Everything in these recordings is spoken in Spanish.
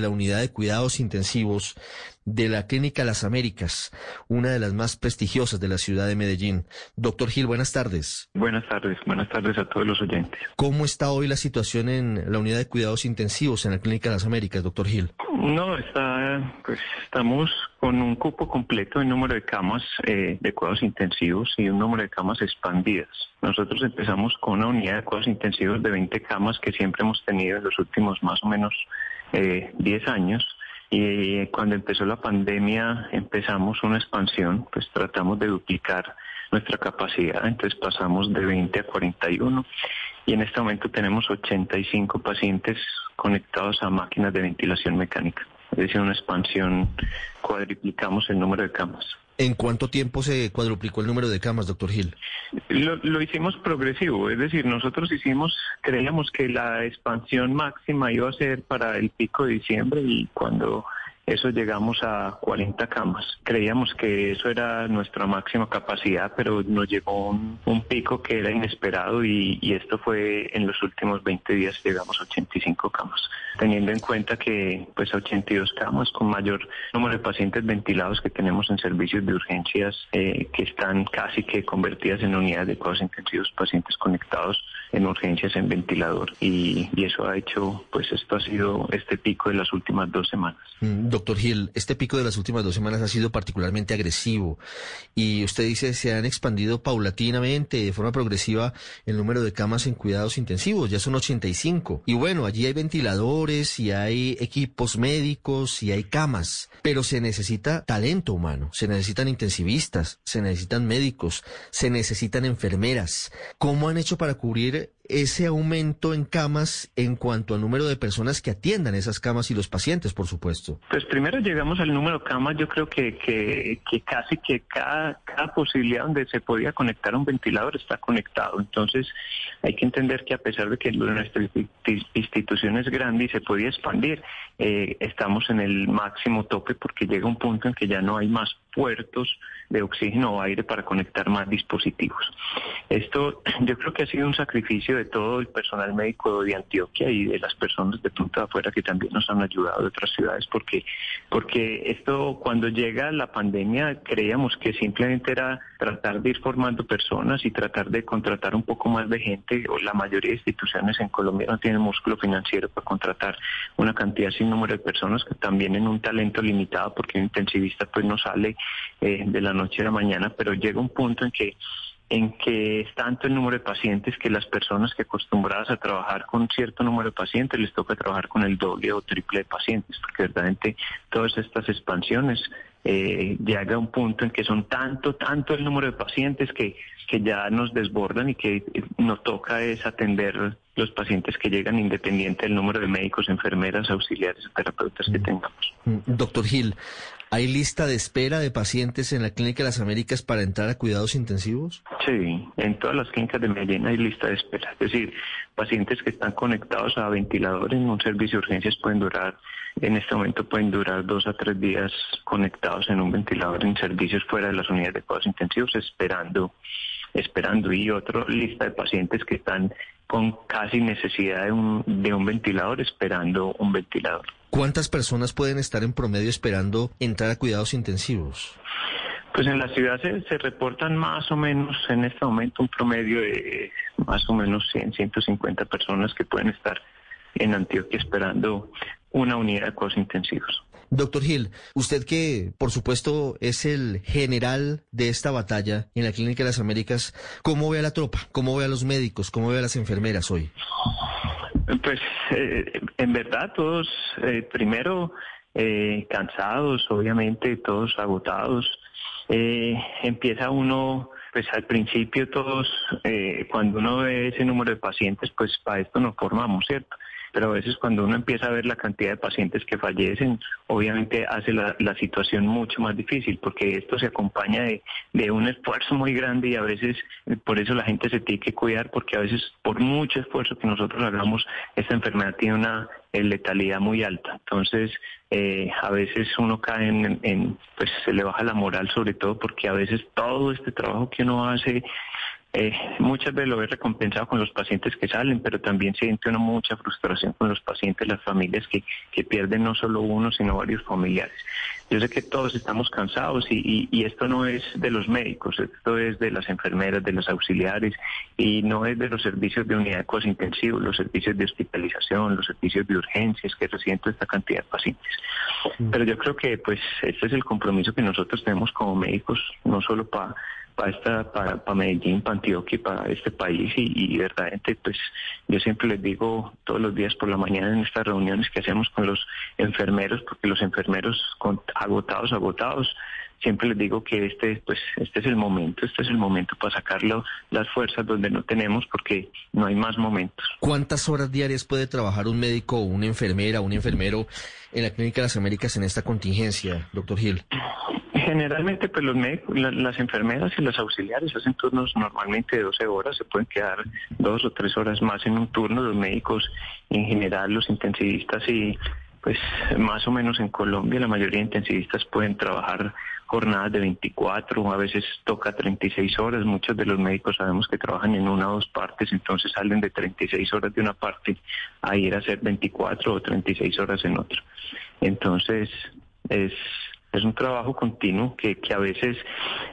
la unidad de cuidados intensivos de la Clínica Las Américas, una de las más prestigiosas de la ciudad de Medellín. Doctor Gil, buenas tardes. Buenas tardes, buenas tardes a todos los oyentes. ¿Cómo está hoy la situación en la unidad de cuidados intensivos en la Clínica Las Américas, doctor Gil? No, está, pues estamos con un cupo completo en número de camas eh, de cuidados intensivos y un número de camas expandidas. Nosotros empezamos con una unidad de cuidados intensivos de 20 camas que siempre hemos tenido en los últimos más o menos eh, 10 años y cuando empezó la pandemia empezamos una expansión, pues tratamos de duplicar nuestra capacidad, entonces pasamos de 20 a 41 y en este momento tenemos 85 pacientes conectados a máquinas de ventilación mecánica. Es decir, una expansión, cuadriplicamos el número de camas. ¿En cuánto tiempo se cuadruplicó el número de camas, doctor Gil? Lo, hicimos progresivo, es decir, nosotros hicimos, creíamos que la expansión máxima iba a ser para el pico de diciembre y cuando eso llegamos a 40 camas. Creíamos que eso era nuestra máxima capacidad, pero nos llegó un, pico que era inesperado y, esto fue en los últimos 20 días llegamos a 85 camas, teniendo en cuenta que pues 82 camas con mayor número de pacientes ventilados que tenemos en servicios de urgencias eh, que están casi que convertidas en unidades de cuidados intensivos, pacientes conectados en urgencias en ventilador y, eso ha hecho, pues esto ha sido este pico de las últimas dos semanas. Mm, doctor Gil, este pico de las últimas dos semanas ha sido particularmente agresivo y usted dice se han expandido paulatinamente, de forma progresiva, el número de camas en cuidados intensivos, ya son 85. Y bueno, allí hay ventiladores y hay equipos médicos y hay camas, pero se necesita talento humano, se necesitan intensivistas, se necesitan médicos, se necesitan enfermeras. ¿Cómo han hecho para cubrir it. Ese aumento en camas en cuanto al número de personas que atiendan esas camas y los pacientes, por supuesto? Pues primero llegamos al número de camas, yo creo que, que, casi que cada, cada posibilidad donde se podía conectar un ventilador está conectado. Entonces hay que entender que a pesar de que nuestra institución es grande y se podía expandir, eh, estamos en el máximo tope porque llega un punto en que ya no hay más puertos de oxígeno o aire para conectar más dispositivos. Esto yo creo que ha sido un sacrificio de todo el personal médico de Antioquia y de las personas de punta afuera que también nos han ayudado de otras ciudades porque porque esto cuando llega la pandemia creíamos que simplemente era tratar de ir formando personas y tratar de contratar un poco más de gente. O la mayoría de instituciones en Colombia no tienen músculo financiero para contratar una cantidad sin número de personas que también en un talento limitado porque un intensivista pues no sale eh, de la noche a la mañana, pero llega un punto en que en que es tanto el número de pacientes que las personas que acostumbradas a trabajar con cierto número de pacientes les toca trabajar con el doble o triple de pacientes, porque verdaderamente todas estas expansiones eh, llega a un punto en que son tanto, tanto el número de pacientes que, que ya nos desbordan y que nos toca es atender los pacientes que llegan independiente del número de médicos, enfermeras, auxiliares o terapeutas que mm. tengamos. Mm, doctor Gil, ¿Hay lista de espera de pacientes en la Clínica de las Américas para entrar a cuidados intensivos? Sí, en todas las clínicas de Medellín hay lista de espera. Es decir, pacientes que están conectados a ventiladores en un servicio de urgencias pueden durar, en este momento pueden durar dos a tres días conectados en un ventilador en servicios fuera de las unidades de cuidados intensivos esperando esperando y otra lista de pacientes que están con casi necesidad de un, de un ventilador esperando un ventilador. ¿Cuántas personas pueden estar en promedio esperando entrar a cuidados intensivos? Pues en la ciudad se, reportan más o menos en este momento un promedio de más o menos 100, 150 personas que pueden estar en Antioquia esperando una unidad de cuidados intensivos. Doctor Gil, usted que por supuesto es el general de esta batalla en la Clínica de las Américas, ¿cómo ve a la tropa? ¿Cómo ve a los médicos? ¿Cómo ve a las enfermeras hoy? Pues eh, en verdad todos, eh, primero eh, cansados, obviamente, todos agotados. empieza uno pues al principio todos, eh, cuando uno ve ese número de pacientes, pues para esto nos formamos, ¿cierto? Pero a veces cuando uno empieza a ver la cantidad de pacientes que fallecen, obviamente hace la, situación mucho más difícil, porque esto se acompaña de, de, un esfuerzo muy grande y a veces eh, por eso la gente se tiene que cuidar, porque a veces por mucho esfuerzo que nosotros hagamos, esta enfermedad tiene una eh, letalidad muy alta. Entonces, eh, a veces uno cae en, en, pues se le baja la moral sobre todo porque a veces todo este trabajo que uno hace eh, muchas veces lo ve recompensado con los pacientes que salen, pero también siente una mucha frustración con los pacientes, las familias que, que pierden no solo uno, sino varios familiares. Yo sé que todos estamos cansados y, y, esto no es de los médicos, esto es de las enfermeras, de los auxiliares y no es de los servicios de unidad de cuidados intensivos, los servicios de hospitalización, los servicios de urgencias que reciben esta cantidad de pacientes. Mm. Pero yo creo que pues este es el compromiso que nosotros tenemos como médicos, no solo para para esta para, Medellín, para Antioquia para este país. Y, y, verdaderamente pues yo siempre les digo todos los días por la mañana en estas reuniones que hacemos con los enfermeros porque los enfermeros con, agotados agotados siempre les digo que este pues este es el momento este es el momento para sacarlo las fuerzas donde no tenemos porque no hay más momentos ¿cuántas horas diarias puede trabajar un médico o una enfermera un enfermero en la clínica de las Américas en esta contingencia doctor Gil Generalmente, pues los médicos, las enfermeras y los auxiliares hacen turnos normalmente de 12 horas, se pueden quedar dos o tres horas más en un turno. Los médicos, en general, los intensivistas y pues más o menos en Colombia la mayoría de intensivistas pueden trabajar jornadas de 24, a veces toca 36 horas. Muchos de los médicos sabemos que trabajan en una o dos partes, entonces salen de 36 horas de una parte a ir a hacer 24 o 36 horas en otra. Entonces, es es un trabajo continuo que, que a veces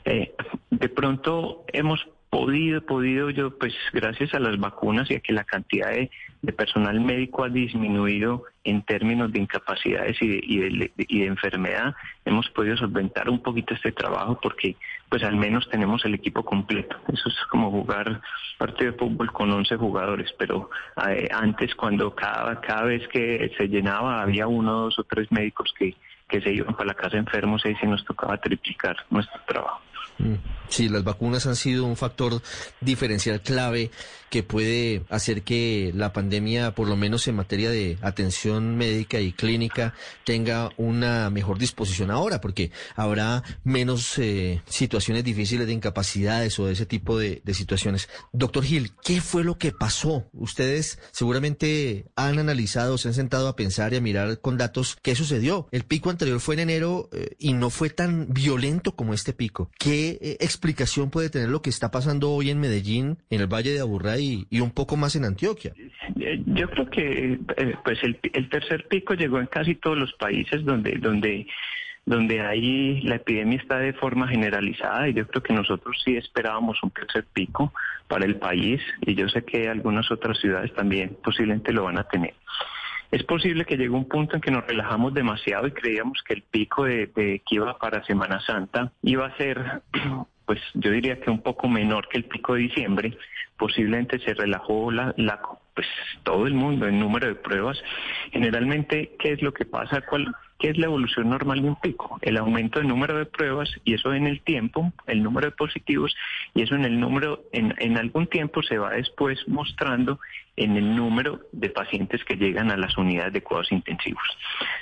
eh, de pronto hemos podido, podido yo, pues gracias a las vacunas y a que la cantidad de, personal médico ha disminuido en términos de incapacidades y de, y, de, y de, enfermedad, hemos podido solventar un poquito este trabajo porque pues al menos tenemos el equipo completo. Eso es como jugar partido de fútbol con 11 jugadores, pero eh, antes cuando cada, cada vez que se llenaba había uno, dos o tres médicos que que se iban para la casa enfermos y se nos tocaba triplicar nuestro trabajo. Sí, las vacunas han sido un factor diferencial clave que puede hacer que la pandemia, por lo menos en materia de atención médica y clínica, tenga una mejor disposición ahora, porque habrá menos eh, situaciones difíciles de incapacidades o de ese tipo de, de, situaciones. Doctor Gil, ¿qué fue lo que pasó? Ustedes seguramente han analizado, se han sentado a pensar y a mirar con datos qué sucedió. El pico anterior fue en enero eh, y no fue tan violento como este pico. ¿Qué eh, explicación puede tener lo que está pasando hoy en Medellín, en el Valle de Aburrá y, un poco más en Antioquia? Eh, yo creo que pues el, tercer pico llegó en casi todos los países donde donde donde ahí la epidemia está de forma generalizada y yo creo que nosotros sí esperábamos un tercer pico para el país y yo sé que algunas otras ciudades también posiblemente lo van a tener. Es posible que llegue un punto en que nos relajamos demasiado y creíamos que el pico de, que iba para Semana Santa iba a ser, pues yo diría que un poco menor que el pico de diciembre. Posiblemente se relajó la, la pues todo el mundo en número de pruebas. Generalmente, ¿qué es lo que pasa? ¿Cuál, ¿Qué es la evolución normal de un pico? El aumento del número de pruebas y eso en el tiempo, el número de positivos y eso en el número, en, algún tiempo se va después mostrando en el número de pacientes que llegan a las unidades de cuidados intensivos.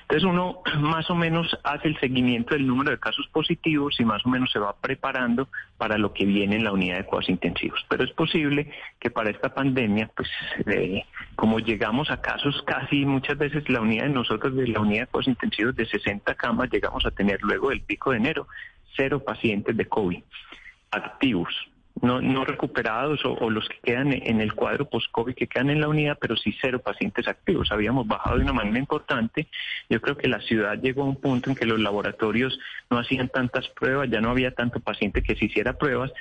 Entonces uno más o menos hace el seguimiento del número de casos positivos y más o menos se va preparando para lo que viene en la unidad de cuidados intensivos. Pero es posible que para esta pandemia, pues eh, como llegamos a casos casi muchas veces la unidad de nosotros de la unidad de cuidados intensivos de 60 camas llegamos a tener luego del pico de enero cero pacientes de COVID activos no, recuperados o, los que quedan en el cuadro post-COVID que quedan en la unidad, pero sí cero pacientes activos. Habíamos bajado de una manera importante. Yo creo que la ciudad llegó a un punto en que los laboratorios no hacían tantas pruebas, ya no había tanto paciente que se hiciera pruebas.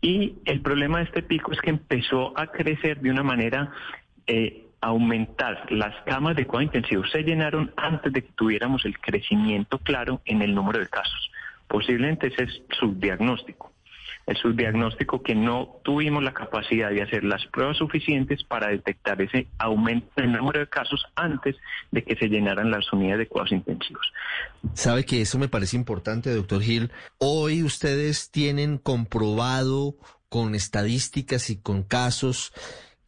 Y el problema de este pico es que empezó a crecer de una manera... Eh, aumentar las camas de cuidado intensivo se llenaron antes de que tuviéramos el crecimiento claro en el número de casos. Posiblemente ese es su diagnóstico el subdiagnóstico que no tuvimos la capacidad de hacer las pruebas suficientes para detectar ese aumento en el número de casos antes de que se llenaran las unidades de cuidados intensivos. Sabe que eso me parece importante, doctor Gil. Hoy ustedes tienen comprobado con estadísticas y con casos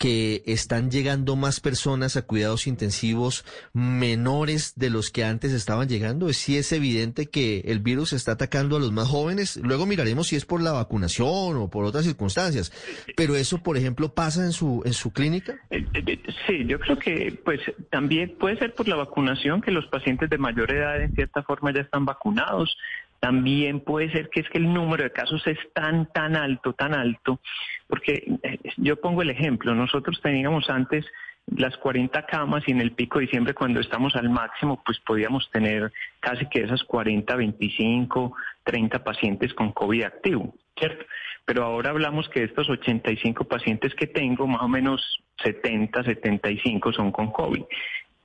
que están llegando más personas a cuidados intensivos menores de los que antes estaban llegando? Sí es evidente que el virus está atacando a los más jóvenes. Luego miraremos si es por la vacunación o por otras circunstancias. Pero eso, por ejemplo, pasa en su en su clínica. Eh, eh, sí, yo creo que pues también puede ser por la vacunación que los pacientes de mayor edad en cierta forma ya están vacunados. También puede ser que es que el número de casos es tan, tan alto, tan alto, porque eh, yo pongo el ejemplo, nosotros teníamos antes las 40 camas y en el pico de diciembre cuando estamos al máximo, pues podíamos tener casi que esas 40, 25, 30 pacientes con COVID activo, ¿cierto? Pero ahora hablamos que estos 85 pacientes que tengo, más o menos 70, 75 son con COVID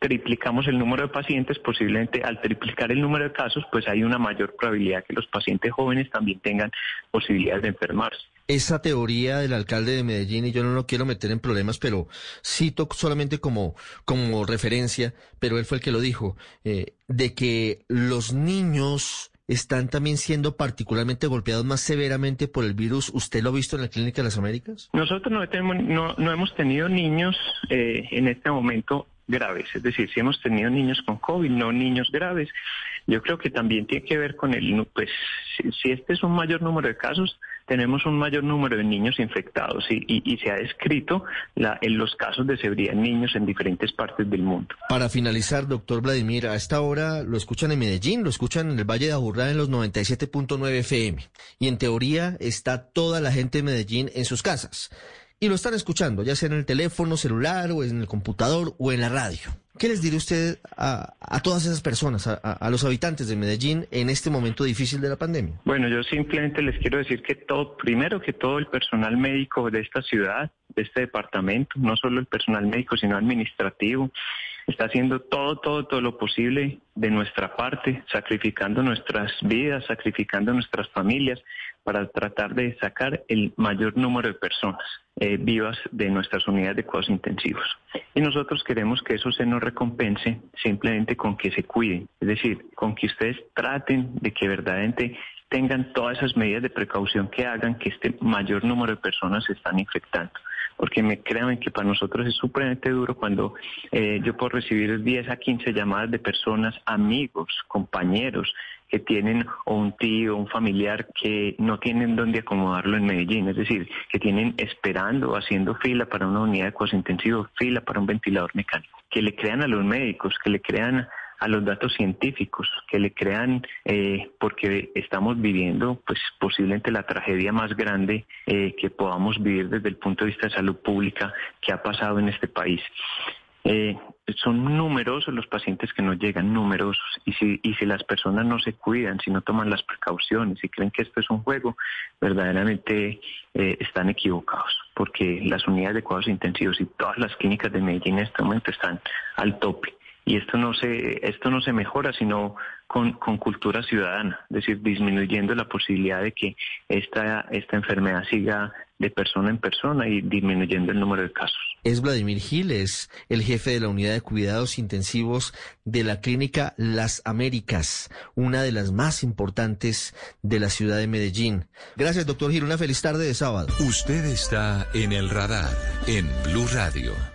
triplicamos el número de pacientes, posiblemente al triplicar el número de casos, pues hay una mayor probabilidad que los pacientes jóvenes también tengan posibilidades de enfermarse. Esa teoría del alcalde de Medellín, y yo no lo quiero meter en problemas, pero cito solamente como, como referencia, pero él fue el que lo dijo, eh, de que los niños están también siendo particularmente golpeados más severamente por el virus. ¿Usted lo ha visto en la Clínica de las Américas? Nosotros no, tenemos, no, no hemos tenido niños eh, en este momento graves. Es decir, si hemos tenido niños con COVID, no niños graves. Yo creo que también tiene que ver con el, pues, si, este es un mayor número de casos, tenemos un mayor número de niños infectados y, y, se ha descrito la, en los casos de severidad en niños en diferentes partes del mundo. Para finalizar, doctor Vladimir, a esta hora lo escuchan en Medellín, lo escuchan en el Valle de Aburrá en los 97.9 FM y en teoría está toda la gente de Medellín en sus casas y lo están escuchando, ya sea en el teléfono celular o en el computador o en la radio. ¿Qué les diré usted a, todas esas personas, a, los habitantes de Medellín en este momento difícil de la pandemia? Bueno, yo simplemente les quiero decir que todo, primero que todo el personal médico de esta ciudad, de este departamento, no solo el personal médico, sino administrativo, está haciendo todo, todo, todo lo posible de nuestra parte, sacrificando nuestras vidas, sacrificando nuestras familias para tratar de sacar el mayor número de personas eh, vivas de nuestras unidades de cuidados intensivos. Y nosotros queremos que eso se nos recompense simplemente con que se cuiden, es decir, con que ustedes traten de que verdaderamente tengan todas esas medidas de precaución que hagan que este mayor número de personas se están infectando. Porque me crean que para nosotros es supremamente duro cuando eh, yo puedo recibir 10 a 15 llamadas de personas, amigos, compañeros, que tienen o un tío, un familiar que no tienen dónde acomodarlo en Medellín, es decir, que tienen esperando, haciendo fila para una unidad de cuidados intensivos, fila para un ventilador mecánico, que le crean a los médicos, que le crean a los datos científicos, que le crean, eh, porque estamos viviendo pues posiblemente la tragedia más grande eh, que podamos vivir desde el punto de vista de salud pública que ha pasado en este país. Eh, son numerosos los pacientes que nos llegan, numerosos, y si, y si las personas no se cuidan, si no toman las precauciones, y creen que esto es un juego, verdaderamente están equivocados, porque las unidades de cuidados intensivos y todas las clínicas de Medellín en este momento están al tope y esto no se esto no se mejora sino con, con, cultura ciudadana, es decir, disminuyendo la posibilidad de que esta, esta enfermedad siga de persona en persona y disminuyendo el número de casos. Es Vladimir Gil, es el jefe de la unidad de cuidados intensivos de la clínica Las Américas, una de las más importantes de la ciudad de Medellín. Gracias, doctor Gil. Una feliz tarde de sábado. Usted está en el radar en Blue Radio.